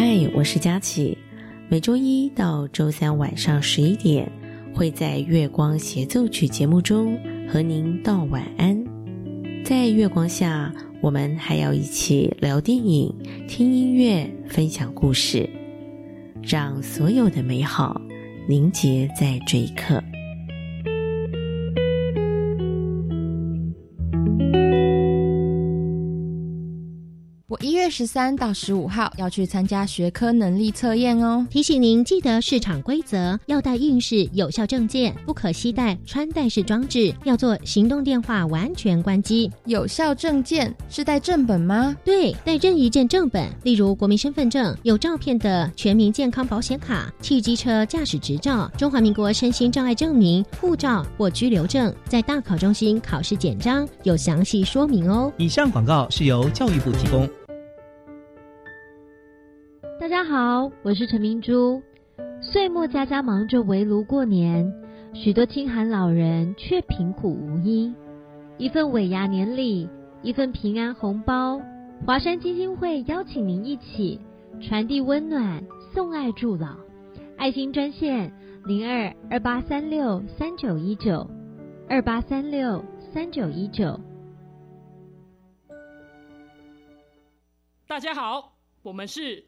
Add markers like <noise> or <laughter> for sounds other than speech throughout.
嗨，我是佳琪。每周一到周三晚上十一点，会在月光协奏曲节目中和您道晚安。在月光下，我们还要一起聊电影、听音乐、分享故事，让所有的美好凝结在这一刻。一月十三到十五号要去参加学科能力测验哦。提醒您记得市场规则，要带应试有效证件，不可携带穿戴式装置，要做行动电话完全关机。有效证件是带正本吗？对，带任意一件正本，例如国民身份证、有照片的全民健康保险卡、汽机车驾驶执照、中华民国身心障碍证明、护照或居留证，在大考中心考试简章有详细说明哦。以上广告是由教育部提供。大家好，我是陈明珠。岁末家家忙着围炉过年，许多清寒老人却贫苦无依。一份尾牙年礼，一份平安红包，华山基金会邀请您一起传递温暖，送爱助老。爱心专线零二二八三六三九一九二八三六三九一九。大家好，我们是。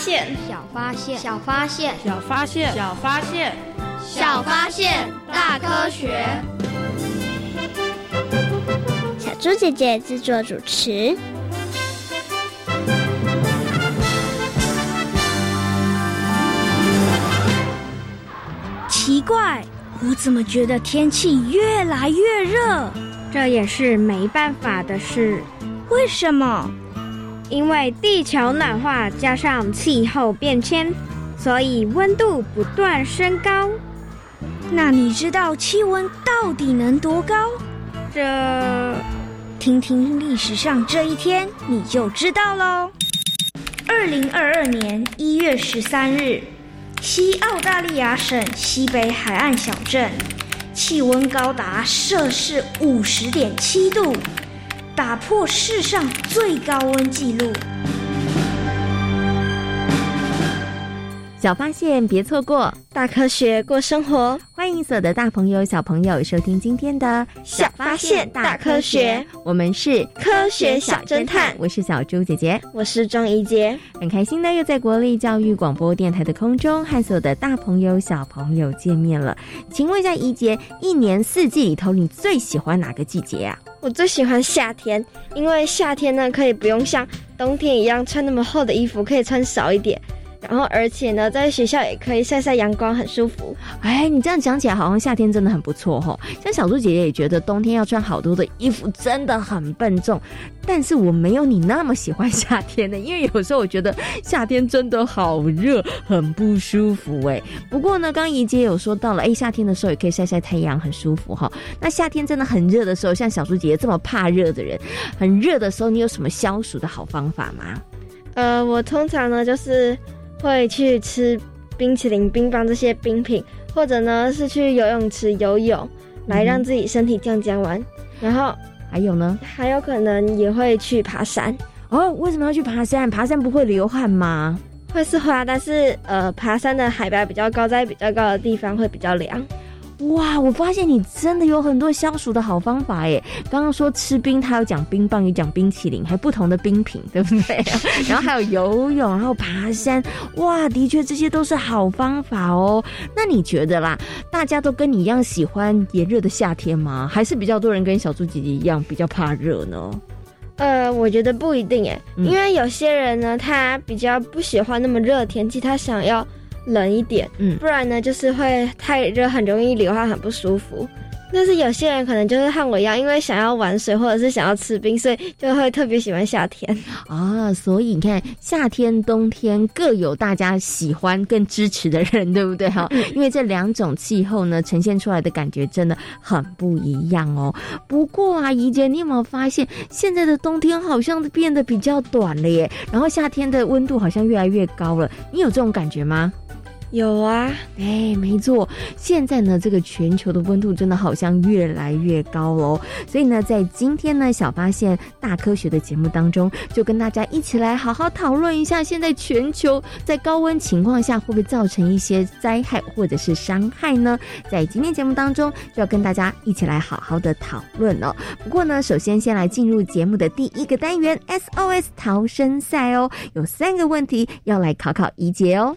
小发现，小发现，小发现，小发现，小发现，小发现，大科学。小猪姐姐制作主持。奇怪，我怎么觉得天气越来越热？这也是没办法的事。为什么？因为地球暖化加上气候变迁，所以温度不断升高。那你知道气温到底能多高？这，听听历史上这一天你就知道喽。二零二二年一月十三日，西澳大利亚省西北海岸小镇，气温高达摄氏五十点七度。打破世上最高温纪录。小发现，别错过大科学过生活。欢迎所有的大朋友、小朋友收听今天的小发现大科学。我们是科学小侦探，我是小猪姐姐，我是钟怡杰。很开心呢，又在国立教育广播电台的空中和所有的大朋友、小朋友见面了。请问一下，怡杰，一年四季里头，你最喜欢哪个季节啊？我最喜欢夏天，因为夏天呢，可以不用像冬天一样穿那么厚的衣服，可以穿少一点。然后，而且呢，在学校也可以晒晒阳光，很舒服。哎，你这样讲起来，好像夏天真的很不错哈。像小猪姐姐也觉得冬天要穿好多的衣服，真的很笨重。但是我没有你那么喜欢夏天的，因为有时候我觉得夏天真的好热，很不舒服哎。不过呢，刚怡姐有说到了，哎，夏天的时候也可以晒晒太阳，很舒服哈。那夏天真的很热的时候，像小猪姐姐这么怕热的人，很热的时候，你有什么消暑的好方法吗？呃，我通常呢就是。会去吃冰淇淋、冰棒这些冰品，或者呢是去游泳池游泳，来让自己身体降降温。然后还有呢，还有可能也会去爬山。哦，为什么要去爬山？爬山不会流汗吗？会是会啊，但是呃，爬山的海拔比较高，在比较高的地方会比较凉。哇，我发现你真的有很多消暑的好方法耶！刚刚说吃冰，他有讲冰棒，有讲冰淇淋，还不同的冰品，对不对？<laughs> 然后还有游泳，然后爬山，哇，的确这些都是好方法哦。那你觉得啦，大家都跟你一样喜欢炎热的夏天吗？还是比较多人跟小猪姐姐一样比较怕热呢？呃，我觉得不一定哎，因为有些人呢，他比较不喜欢那么热的天气，他想要冷一点，嗯，不然呢，就是会太热，很容易流汗，很不舒服。但是有些人可能就是和我一样，因为想要玩水或者是想要吃冰，所以就会特别喜欢夏天啊。所以你看，夏天、冬天各有大家喜欢跟支持的人，对不对 <laughs> 哈？因为这两种气候呢，呈现出来的感觉真的很不一样哦。不过啊，怡姐，你有没有发现现在的冬天好像变得比较短了耶？然后夏天的温度好像越来越高了，你有这种感觉吗？有啊，哎，没错，现在呢，这个全球的温度真的好像越来越高喽。所以呢，在今天呢，小发现大科学的节目当中，就跟大家一起来好好讨论一下，现在全球在高温情况下会不会造成一些灾害或者是伤害呢？在今天节目当中，就要跟大家一起来好好的讨论哦。不过呢，首先先来进入节目的第一个单元 SOS 逃生赛哦，有三个问题要来考考怡姐哦。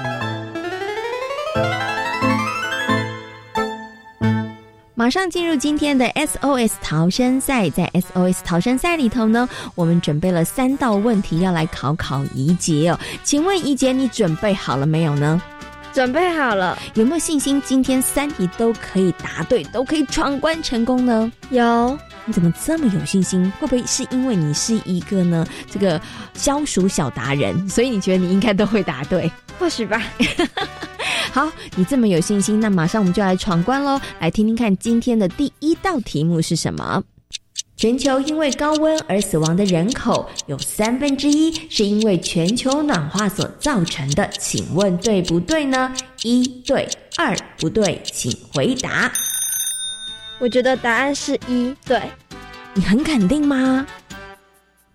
马上进入今天的 SOS 逃生赛，在 SOS 逃生赛里头呢，我们准备了三道问题要来考考怡姐哦。请问怡姐，你准备好了没有呢？准备好了，有没有信心今天三题都可以答对，都可以闯关成功呢？有。你怎么这么有信心？会不会是因为你是一个呢这个消暑小达人，所以你觉得你应该都会答对？或许吧。<laughs> 好，你这么有信心，那马上我们就来闯关喽！来听听看今天的第一道题目是什么？全球因为高温而死亡的人口有三分之一是因为全球暖化所造成的，请问对不对呢？一对，二不对，请回答。我觉得答案是一对，你很肯定吗？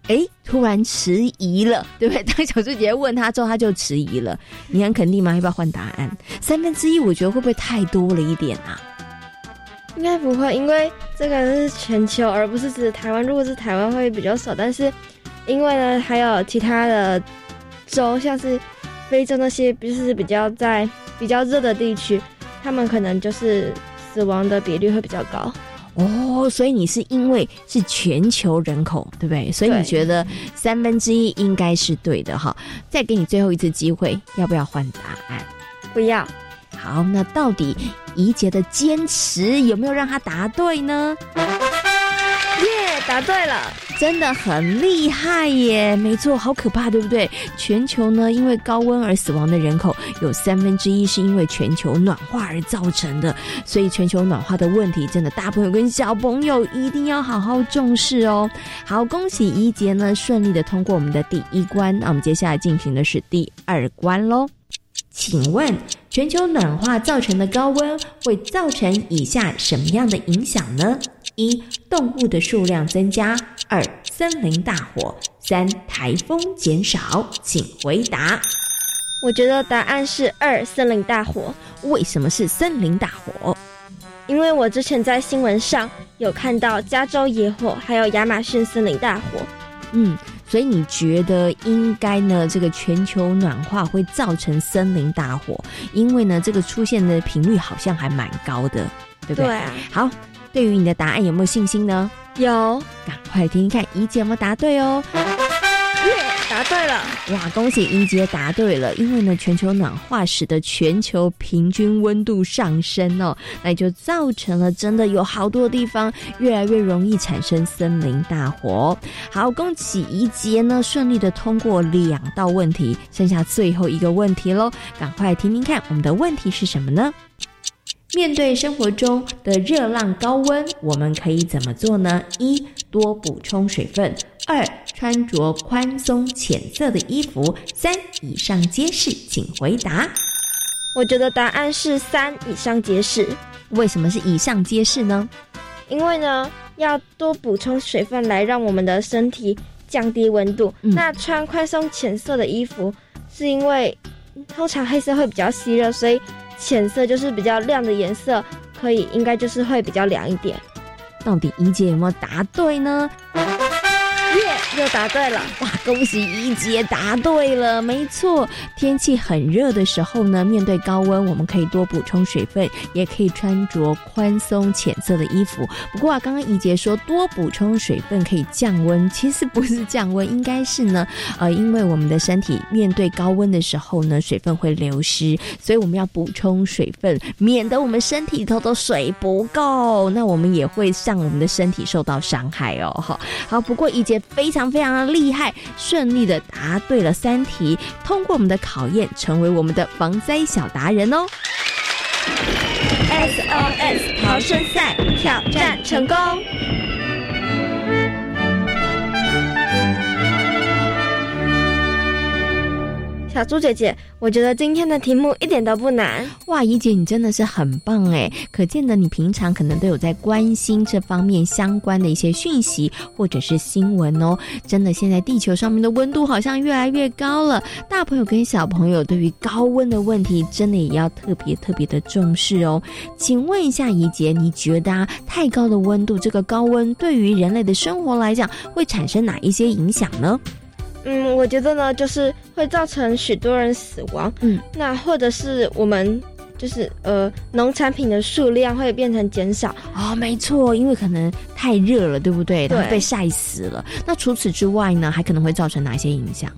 哎，突然迟疑了，对不对？<laughs> 当小猪姐姐问他之后，他就迟疑了。你很肯定吗？要不要换答案？三分之一，我觉得会不会太多了一点啊？应该不会，因为这个是全球，而不是指台湾。如果是台湾，会比较少。但是，因为呢，还有其他的州，像是非洲那些，不是比较在比较热的地区，他们可能就是死亡的比率会比较高。哦，所以你是因为是全球人口，对不对？所以你觉得三分之一应该是对的哈。再给你最后一次机会，要不要换答案？不要。好，那到底怡杰的坚持有没有让他答对呢？耶，答对了。真的很厉害耶！没错，好可怕，对不对？全球呢，因为高温而死亡的人口有三分之一是因为全球暖化而造成的，所以全球暖化的问题，真的大朋友跟小朋友一定要好好重视哦。好，恭喜一杰呢顺利的通过我们的第一关，那我们接下来进行的是第二关喽。请问，全球暖化造成的高温会造成以下什么样的影响呢？一、动物的数量增加；二、森林大火；三、台风减少。请回答。我觉得答案是二，森林大火。为什么是森林大火？因为我之前在新闻上有看到加州野火，还有亚马逊森林大火。嗯。所以你觉得应该呢？这个全球暖化会造成森林大火，因为呢，这个出现的频率好像还蛮高的，对不对？对。好，对于你的答案有没有信心呢？有，赶快听听看，怡姐有没有答对哦。答对了哇！恭喜英杰答对了，因为呢，全球暖化使得全球平均温度上升哦，那就造成了真的有好多地方越来越容易产生森林大火。好，恭喜一杰呢顺利的通过两道问题，剩下最后一个问题喽，赶快听听看我们的问题是什么呢？面对生活中的热浪高温，我们可以怎么做呢？一多补充水分；二穿着宽松浅色的衣服；三以上皆是，请回答。我觉得答案是三以上皆是。为什么是以上皆是呢？因为呢，要多补充水分来让我们的身体降低温度。那穿宽松浅色的衣服，是因为通常黑色会比较吸热，所以浅色就是比较亮的颜色，可以应该就是会比较凉一点。到底怡姐有没有答对呢？又答对了！哇，恭喜怡姐答对了，没错。天气很热的时候呢，面对高温，我们可以多补充水分，也可以穿着宽松浅色的衣服。不过啊，刚刚怡姐说多补充水分可以降温，其实不是降温，应该是呢，呃，因为我们的身体面对高温的时候呢，水分会流失，所以我们要补充水分，免得我们身体里头的水不够，那我们也会让我们的身体受到伤害哦。好，好，不过怡姐。非常非常非常的厉害，顺利的答对了三题，通过我们的考验，成为我们的防灾小达人哦！SOS 逃生赛挑战成功。小猪姐姐，我觉得今天的题目一点都不难哇！怡姐，你真的是很棒哎，可见的你平常可能都有在关心这方面相关的一些讯息或者是新闻哦。真的，现在地球上面的温度好像越来越高了，大朋友跟小朋友对于高温的问题，真的也要特别特别的重视哦。请问一下怡姐，你觉得啊，太高的温度，这个高温对于人类的生活来讲，会产生哪一些影响呢？嗯，我觉得呢，就是会造成许多人死亡。嗯，那或者是我们就是呃，农产品的数量会变成减少。哦，没错，因为可能太热了，对不对？对，被晒死了。那除此之外呢，还可能会造成哪些影响？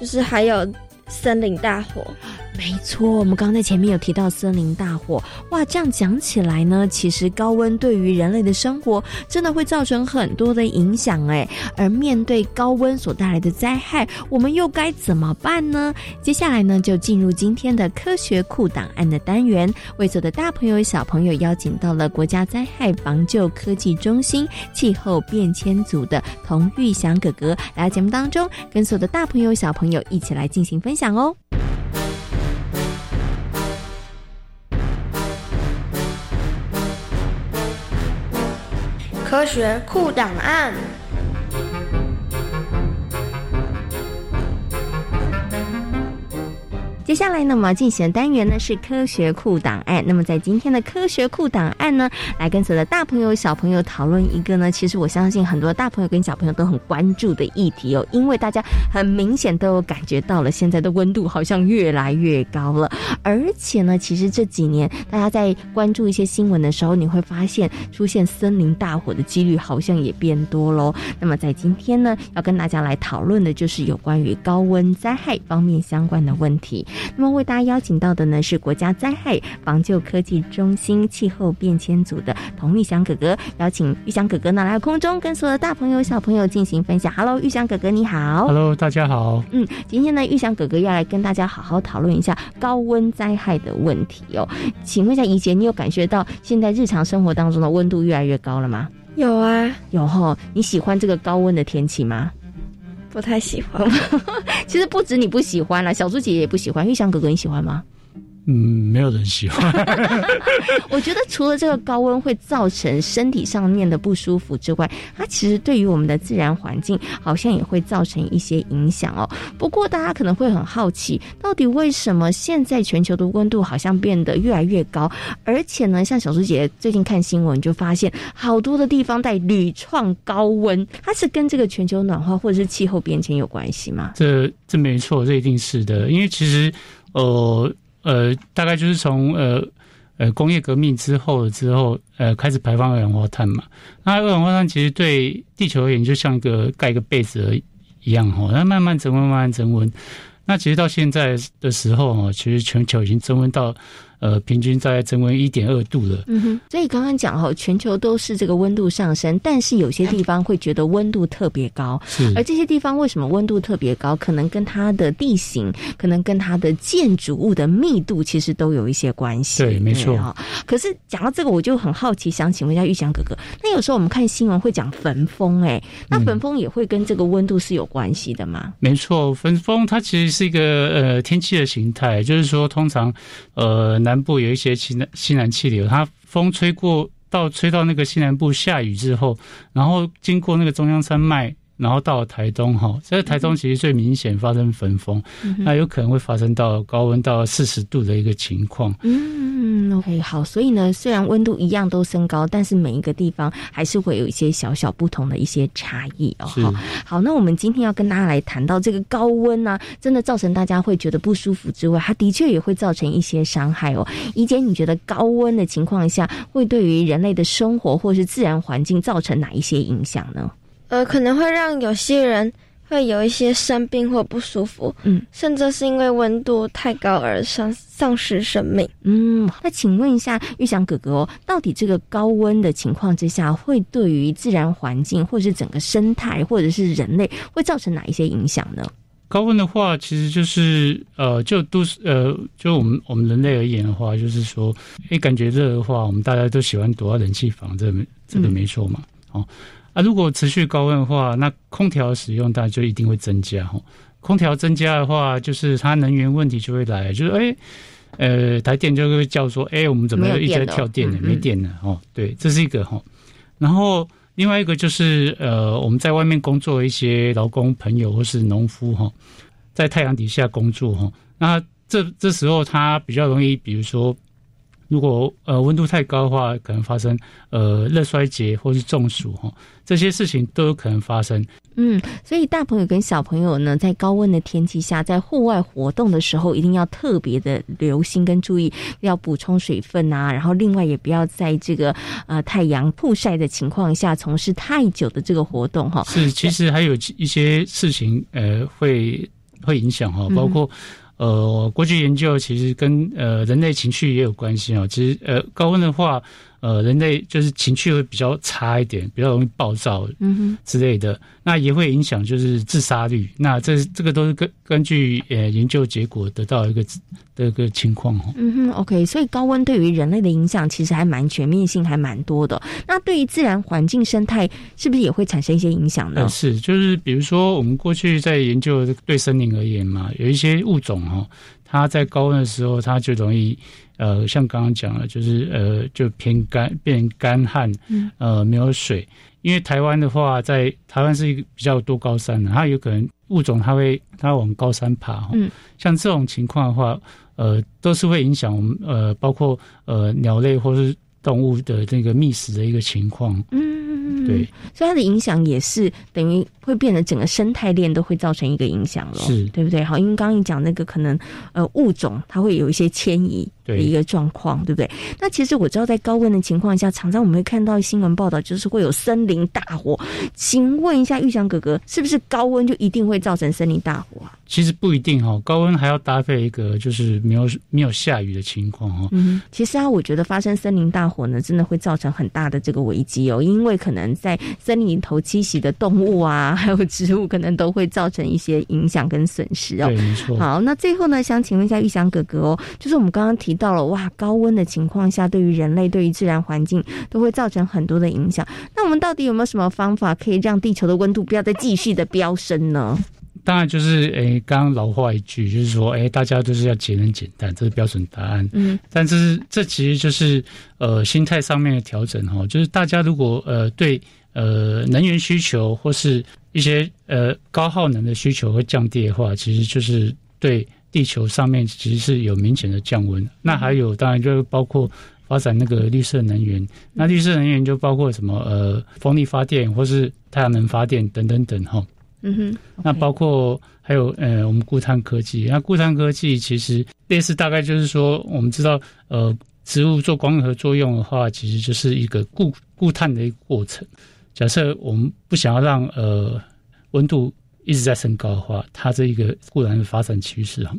就是还有。森林大火，没错，我们刚刚在前面有提到森林大火，哇，这样讲起来呢，其实高温对于人类的生活真的会造成很多的影响哎。而面对高温所带来的灾害，我们又该怎么办呢？接下来呢，就进入今天的科学库档案的单元，为所有的大朋友小朋友邀请到了国家灾害防救科技中心气候变迁组的童玉祥哥哥来到节目当中，跟所有的大朋友小朋友一起来进行。分享哦！科学库档案。接下来呢，我们要进行的单元呢是科学库档案。那么在今天的科学库档案呢，来跟所有的大朋友小朋友讨论一个呢，其实我相信很多大朋友跟小朋友都很关注的议题哦，因为大家很明显都有感觉到了，现在的温度好像越来越高了，而且呢，其实这几年大家在关注一些新闻的时候，你会发现出现森林大火的几率好像也变多喽。那么在今天呢，要跟大家来讨论的就是有关于高温灾害方面相关的问题。那么为大家邀请到的呢是国家灾害防救科技中心气候变迁组的童玉祥哥哥，邀请玉祥哥哥呢来空中跟所有的大朋友小朋友进行分享。Hello，玉祥哥哥你好。Hello，大家好。嗯，今天呢玉祥哥哥要来跟大家好好讨论一下高温灾害的问题哦。请问一下怡姐，你有感觉到现在日常生活当中的温度越来越高了吗？有啊，有哈。你喜欢这个高温的天气吗？不太喜欢，<laughs> 其实不止你不喜欢了，小猪姐姐也不喜欢。玉香哥哥你喜欢吗？嗯，没有人喜欢。<laughs> 我觉得除了这个高温会造成身体上面的不舒服之外，它其实对于我们的自然环境好像也会造成一些影响哦。不过大家可能会很好奇，到底为什么现在全球的温度好像变得越来越高？而且呢，像小猪姐最近看新闻就发现，好多的地方在屡创高温，它是跟这个全球暖化或者是气候变迁有关系吗？这这没错，这一定是的，因为其实呃。呃，大概就是从呃呃工业革命之后之后，呃开始排放二氧化碳嘛。那二氧化碳其实对地球而言，就像一个盖一个被子一样哈。那慢慢增温，慢慢增温。那其实到现在的时候哈，其实全球已经增温到呃平均在增温一点二度了。嗯哼，所以刚刚讲哈，全球都是这个温度上升，但是有些地方会觉得温度特别高，是而这些地方为什么温度特别高？可能跟它的地形，可能跟它的建筑物的密度，其实都有一些关系。对，没错哈。可是讲到这个，我就很好奇，想请问一下玉祥哥哥，那有时候我们看新闻会讲焚风，哎，那焚风也会跟这个温度是有关系的吗？没错，焚风它其实是一个呃天气的形态，就是说通常呃南部有一些西南西南气流，它风吹过到吹到那个西南部下雨之后，然后经过那个中央山脉。然后到了台东哈，在台东其实最明显发生焚风，那有可能会发生到高温到四十度的一个情况。嗯，OK，好，所以呢，虽然温度一样都升高，但是每一个地方还是会有一些小小不同的一些差异哦。好，好，那我们今天要跟大家来谈到这个高温呢，真的造成大家会觉得不舒服之外，它的确也会造成一些伤害哦。怡姐，你觉得高温的情况下会对于人类的生活或是自然环境造成哪一些影响呢？呃，可能会让有些人会有一些生病或不舒服，嗯，甚至是因为温度太高而丧丧失生命。嗯，那请问一下玉祥哥哥哦，到底这个高温的情况之下，会对于自然环境或者是整个生态或者是人类会造成哪一些影响呢？高温的话，其实就是呃，就都是呃，就我们我们人类而言的话，就是说，哎，感觉热的话，我们大家都喜欢躲到冷气房，这这个没错嘛，哦。啊，如果持续高温的话，那空调使用当然就一定会增加哈。空调增加的话，就是它能源问题就会来，就是哎，呃，台电就会叫说，哎，我们怎么一直在跳电呢？没电了哦。对，这是一个哈。然后另外一个就是呃，我们在外面工作一些劳工朋友或是农夫哈，在太阳底下工作哈，那这这时候他比较容易，比如说。如果呃温度太高的话，可能发生呃热衰竭或是中暑哈，这些事情都有可能发生。嗯，所以大朋友跟小朋友呢，在高温的天气下，在户外活动的时候，一定要特别的留心跟注意，要补充水分啊。然后另外也不要在这个呃太阳曝晒的情况下从事太久的这个活动哈。是，其实还有一些事情呃会会影响哈，包括。呃，过去研究其实跟呃人类情绪也有关系啊。其实呃高温的话，呃人类就是情绪会比较差一点，比较容易暴躁，嗯哼之类的。那也会影响就是自杀率。那这这个都是根根据呃研究结果得到一个的一个情况哦。嗯哼，OK。所以高温对于人类的影响其实还蛮全面性，还蛮多的。那对于自然环境生态是不是也会产生一些影响呢？是，就是比如说我们过去在研究对森林而言嘛，有一些物种哈，它在高温的时候，它就容易呃，像刚刚讲的，就是呃，就偏干变干旱，呃，没有水。因为台湾的话，在台湾是一个比较多高山的，它有可能物种它会它往高山爬，嗯，像这种情况的话，呃，都是会影响我们呃，包括呃鸟类或是动物的那个觅食的一个情况，嗯，对，所以它的影响也是等于。会变得整个生态链都会造成一个影响了，是对不对？好，因为刚刚你讲那个可能呃物种它会有一些迁移的一个状况，对不对？那其实我知道在高温的情况下，常常我们会看到新闻报道，就是会有森林大火。请问一下玉祥哥哥，是不是高温就一定会造成森林大火啊？其实不一定哈，高温还要搭配一个就是没有没有下雨的情况哈。嗯，其实啊，我觉得发生森林大火呢，真的会造成很大的这个危机哦，因为可能在森林里头栖息的动物啊。还有植物可能都会造成一些影响跟损失哦。对，没错。好，那最后呢，想请问一下玉祥哥哥哦，就是我们刚刚提到了哇，高温的情况下，对于人类、对于自然环境都会造成很多的影响。那我们到底有没有什么方法可以让地球的温度不要再继续的飙升呢？当然就是诶，刚刚老话一句，就是说诶，大家都是要节能减碳，这是标准答案。嗯，但是这其实就是呃心态上面的调整哈，就是大家如果呃对呃能源需求或是一些呃高耗能的需求会降低的话，其实就是对地球上面其实是有明显的降温。那还有当然就包括发展那个绿色能源，那绿色能源就包括什么呃风力发电或是太阳能发电等等等哈。嗯哼。那包括还有呃我们固碳科技，那固碳科技其实类似大概就是说我们知道呃植物做光合作用的话，其实就是一个固固碳的一个过程。假设我们不想要让呃温度一直在升高的话，它这一个固然发展趋势哈。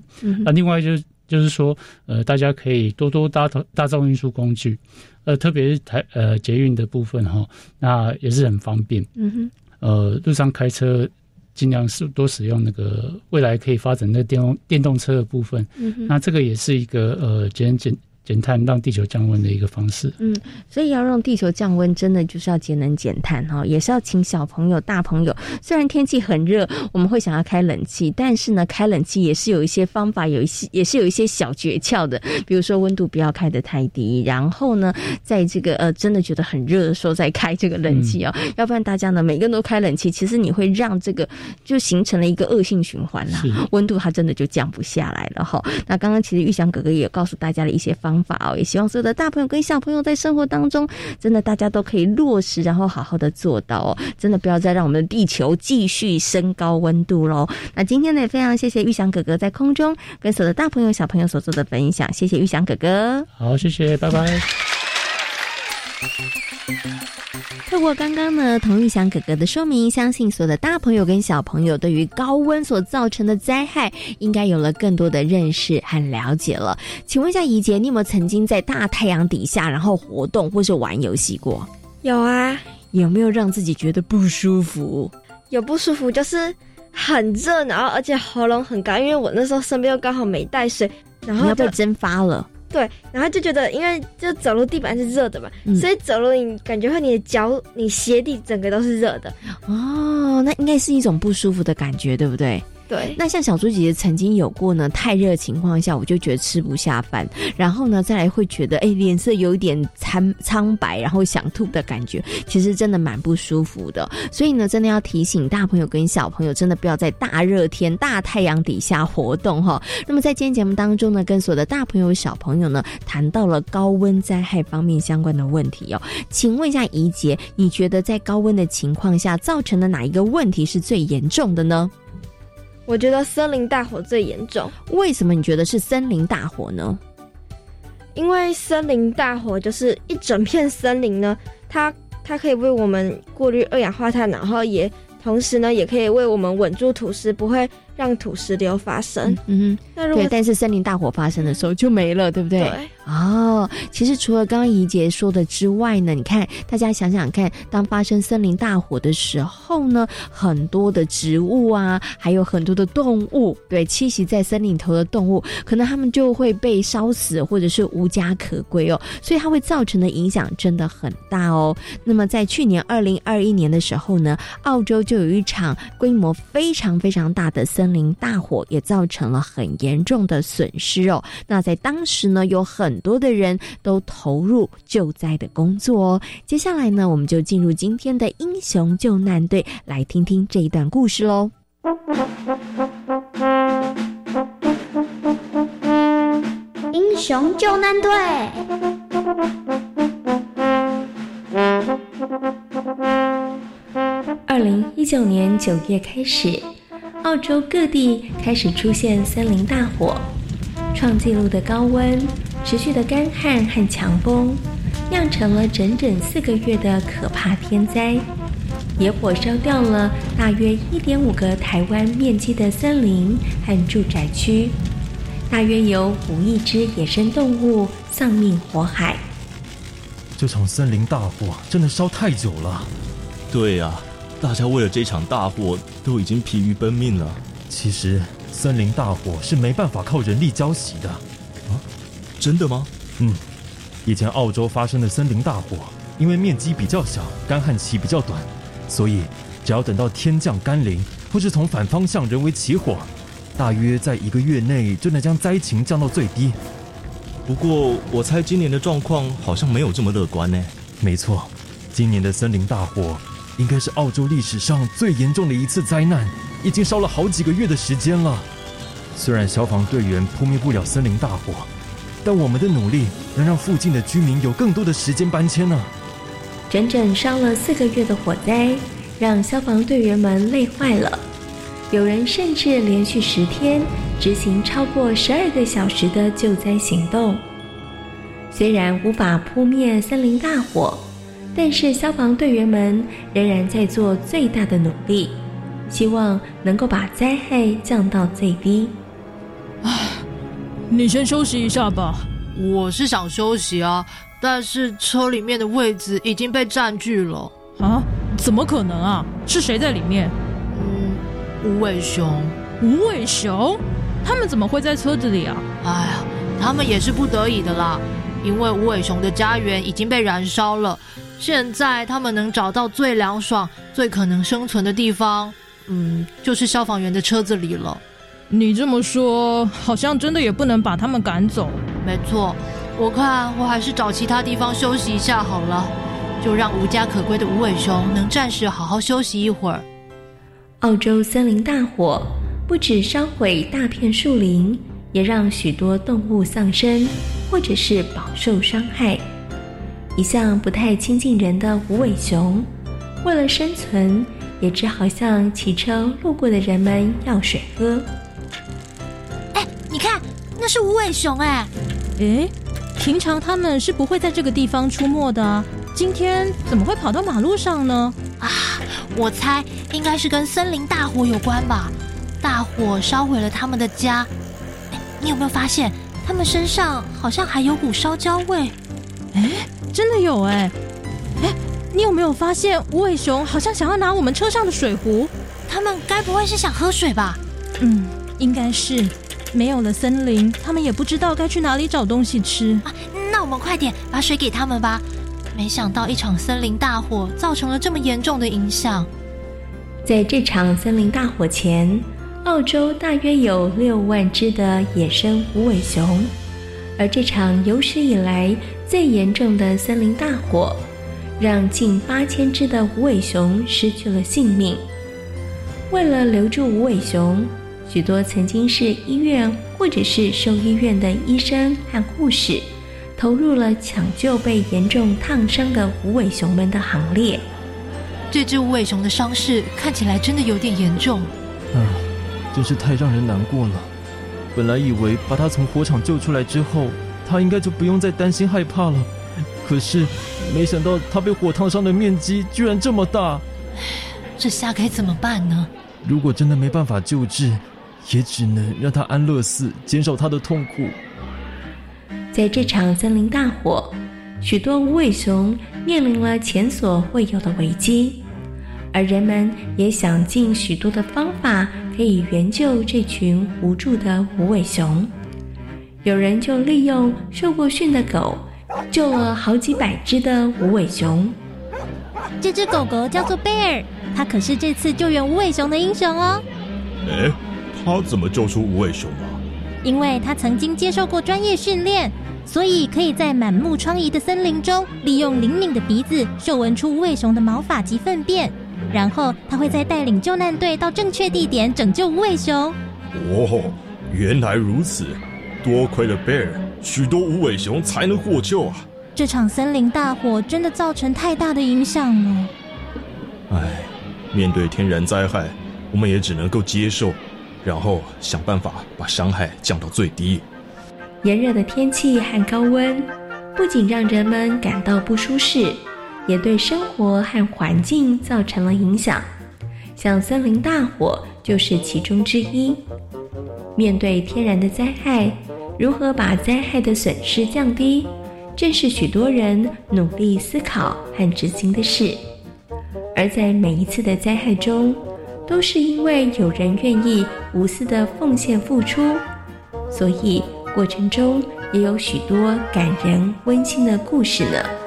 那另外就是就是说，呃，大家可以多多搭大众运输工具，呃，特别是台呃捷运的部分哈，那也是很方便。嗯哼，呃，路上开车尽量是多使用那个未来可以发展的电动电动车的部分。嗯哼，那这个也是一个呃减减。减碳让地球降温的一个方式。嗯，所以要让地球降温，真的就是要节能减碳哈，也是要请小朋友、大朋友。虽然天气很热，我们会想要开冷气，但是呢，开冷气也是有一些方法，有一些也是有一些小诀窍的。比如说温度不要开得太低，然后呢，在这个呃真的觉得很热的时候再开这个冷气啊，要不然大家呢每个人都开冷气，其实你会让这个就形成了一个恶性循环啦，温度它真的就降不下来了哈。那刚刚其实玉祥哥哥也告诉大家了一些方。方法哦，也希望所有的大朋友跟小朋友在生活当中，真的大家都可以落实，然后好好的做到哦。真的不要再让我们的地球继续升高温度喽。那今天呢，也非常谢谢玉祥哥哥在空中跟所有的大朋友小朋友所做的分享，谢谢玉祥哥哥。好，谢谢，拜拜。透过刚刚呢，童玉祥哥哥的说明，相信所有的大朋友跟小朋友对于高温所造成的灾害，应该有了更多的认识和了解了。请问一下怡姐，你有没有曾经在大太阳底下，然后活动或是玩游戏过？有啊。有没有让自己觉得不舒服？有不舒服，就是很热，然后而且喉咙很干，因为我那时候身边又刚好没带水，然后被蒸发了。对，然后就觉得，因为就走路地板是热的嘛，所以走路你感觉会你的脚、你鞋底整个都是热的。哦，那应该是一种不舒服的感觉，对不对？对，那像小猪姐姐曾经有过呢，太热情况下，我就觉得吃不下饭，然后呢，再来会觉得哎，脸色有一点苍苍白，然后想吐的感觉，其实真的蛮不舒服的。所以呢，真的要提醒大朋友跟小朋友，真的不要在大热天、大太阳底下活动哈。那么在今天节目当中呢，跟所有的大朋友、小朋友呢，谈到了高温灾害方面相关的问题哦。请问一下怡杰，你觉得在高温的情况下，造成的哪一个问题是最严重的呢？我觉得森林大火最严重。为什么你觉得是森林大火呢？因为森林大火就是一整片森林呢，它它可以为我们过滤二氧化碳，然后也同时呢，也可以为我们稳住土石，不会。让土石流发生，嗯哼，那如果但是森林大火发生的时候就没了，对不对？对。哦，其实除了刚刚怡姐说的之外呢，你看大家想想看，当发生森林大火的时候呢，很多的植物啊，还有很多的动物，对，栖息在森林头的动物，可能它们就会被烧死，或者是无家可归哦。所以它会造成的影响真的很大哦。那么在去年二零二一年的时候呢，澳洲就有一场规模非常非常大的森森林大火也造成了很严重的损失哦。那在当时呢，有很多的人都投入救灾的工作哦。接下来呢，我们就进入今天的英雄救难队，来听听这一段故事喽。英雄救难队。二零一九年九月开始。澳洲各地开始出现森林大火，创纪录的高温、持续的干旱和强风，酿成了整整四个月的可怕天灾。野火烧掉了大约一点五个台湾面积的森林和住宅区，大约有五亿只野生动物丧命火海。这场森林大火真的烧太久了。对呀。大家为了这场大火都已经疲于奔命了。其实森林大火是没办法靠人力浇熄的。啊，真的吗？嗯，以前澳洲发生的森林大火，因为面积比较小，干旱期比较短，所以只要等到天降甘霖，或是从反方向人为起火，大约在一个月内就能将灾情降到最低。不过我猜今年的状况好像没有这么乐观呢。没错，今年的森林大火。应该是澳洲历史上最严重的一次灾难，已经烧了好几个月的时间了。虽然消防队员扑灭不了森林大火，但我们的努力能让附近的居民有更多的时间搬迁呢。整整烧了四个月的火灾，让消防队员们累坏了。有人甚至连续十天执行超过十二个小时的救灾行动。虽然无法扑灭森林大火。但是消防队员们仍然在做最大的努力，希望能够把灾害降到最低。啊，你先休息一下吧。我是想休息啊，但是车里面的位子已经被占据了。啊？怎么可能啊？是谁在里面？嗯，无尾熊。无尾熊？他们怎么会在车子里啊？哎呀，他们也是不得已的啦，因为无尾熊的家园已经被燃烧了。现在他们能找到最凉爽、最可能生存的地方，嗯，就是消防员的车子里了。你这么说，好像真的也不能把他们赶走。没错，我看我还是找其他地方休息一下好了，就让无家可归的无尾熊能暂时好好休息一会儿。澳洲森林大火不止烧毁大片树林，也让许多动物丧生，或者是饱受伤害。一向不太亲近人的无尾熊，为了生存，也只好向骑车路过的人们要水喝。哎，你看，那是无尾熊哎！哎，平常他们是不会在这个地方出没的，今天怎么会跑到马路上呢？啊，我猜应该是跟森林大火有关吧。大火烧毁了他们的家。哎，你有没有发现，他们身上好像还有股烧焦味？哎。真的有哎，哎，你有没有发现无尾熊好像想要拿我们车上的水壶？他们该不会是想喝水吧？嗯，应该是。没有了森林，他们也不知道该去哪里找东西吃。那我们快点把水给他们吧。没想到一场森林大火造成了这么严重的影响。在这场森林大火前，澳洲大约有六万只的野生无尾熊，而这场有史以来。最严重的森林大火，让近八千只的无尾熊失去了性命。为了留住无尾熊，许多曾经是医院或者是兽医院的医生和护士，投入了抢救被严重烫伤的无尾熊们的行列。这只无尾熊的伤势看起来真的有点严重。啊，真是太让人难过了。本来以为把他从火场救出来之后。他应该就不用再担心害怕了，可是没想到他被火烫伤的面积居然这么大，这下该怎么办呢？如果真的没办法救治，也只能让他安乐死，减少他的痛苦。在这场森林大火，许多无尾熊面临了前所未有的危机，而人们也想尽许多的方法，可以援救这群无助的无尾熊。有人就利用受过训的狗，救了好几百只的无尾熊。这只狗狗叫做贝尔，它可是这次救援无尾熊的英雄哦。哎，它怎么救出无尾熊啊？因为它曾经接受过专业训练，所以可以在满目疮痍的森林中，利用灵敏的鼻子嗅闻出无尾熊的毛发及粪便，然后他会再带领救难队到正确地点拯救无尾熊。哦，原来如此。多亏了贝尔，许多无尾熊才能获救啊！这场森林大火真的造成太大的影响了。唉，面对天然灾害，我们也只能够接受，然后想办法把伤害降到最低。炎热的天气和高温，不仅让人们感到不舒适，也对生活和环境造成了影响。像森林大火就是其中之一。面对天然的灾害，如何把灾害的损失降低，正是许多人努力思考和执行的事。而在每一次的灾害中，都是因为有人愿意无私的奉献付出，所以过程中也有许多感人温馨的故事呢。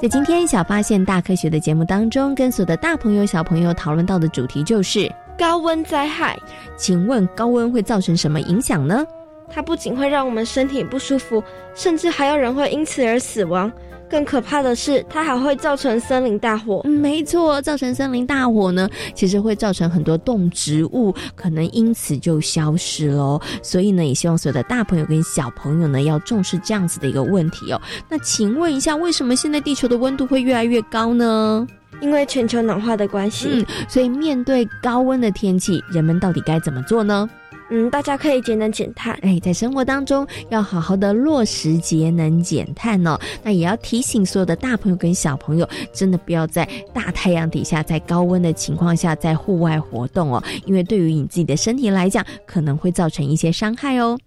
在今天小发现大科学的节目当中，跟所有的大朋友小朋友讨论到的主题就是高温灾害。请问高温会造成什么影响呢？它不仅会让我们身体不舒服，甚至还有人会因此而死亡。更可怕的是，它还会造成森林大火。嗯，没错，造成森林大火呢，其实会造成很多动植物可能因此就消失喽。所以呢，也希望所有的大朋友跟小朋友呢，要重视这样子的一个问题哦。那请问一下，为什么现在地球的温度会越来越高呢？因为全球暖化的关系。嗯，所以面对高温的天气，人们到底该怎么做呢？嗯，大家可以节能减碳。哎，在生活当中要好好的落实节能减碳哦。那也要提醒所有的大朋友跟小朋友，真的不要在大太阳底下，在高温的情况下在户外活动哦，因为对于你自己的身体来讲，可能会造成一些伤害哦。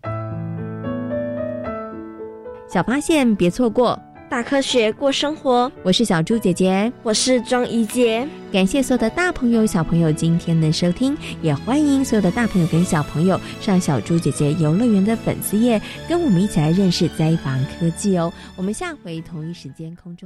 小发现，别错过。大科学过生活，我是小猪姐姐，我是庄怡杰。感谢所有的大朋友、小朋友今天的收听，也欢迎所有的大朋友跟小朋友上小猪姐姐游乐园的粉丝页，跟我们一起来认识灾防科技哦。我们下回同一时间空中。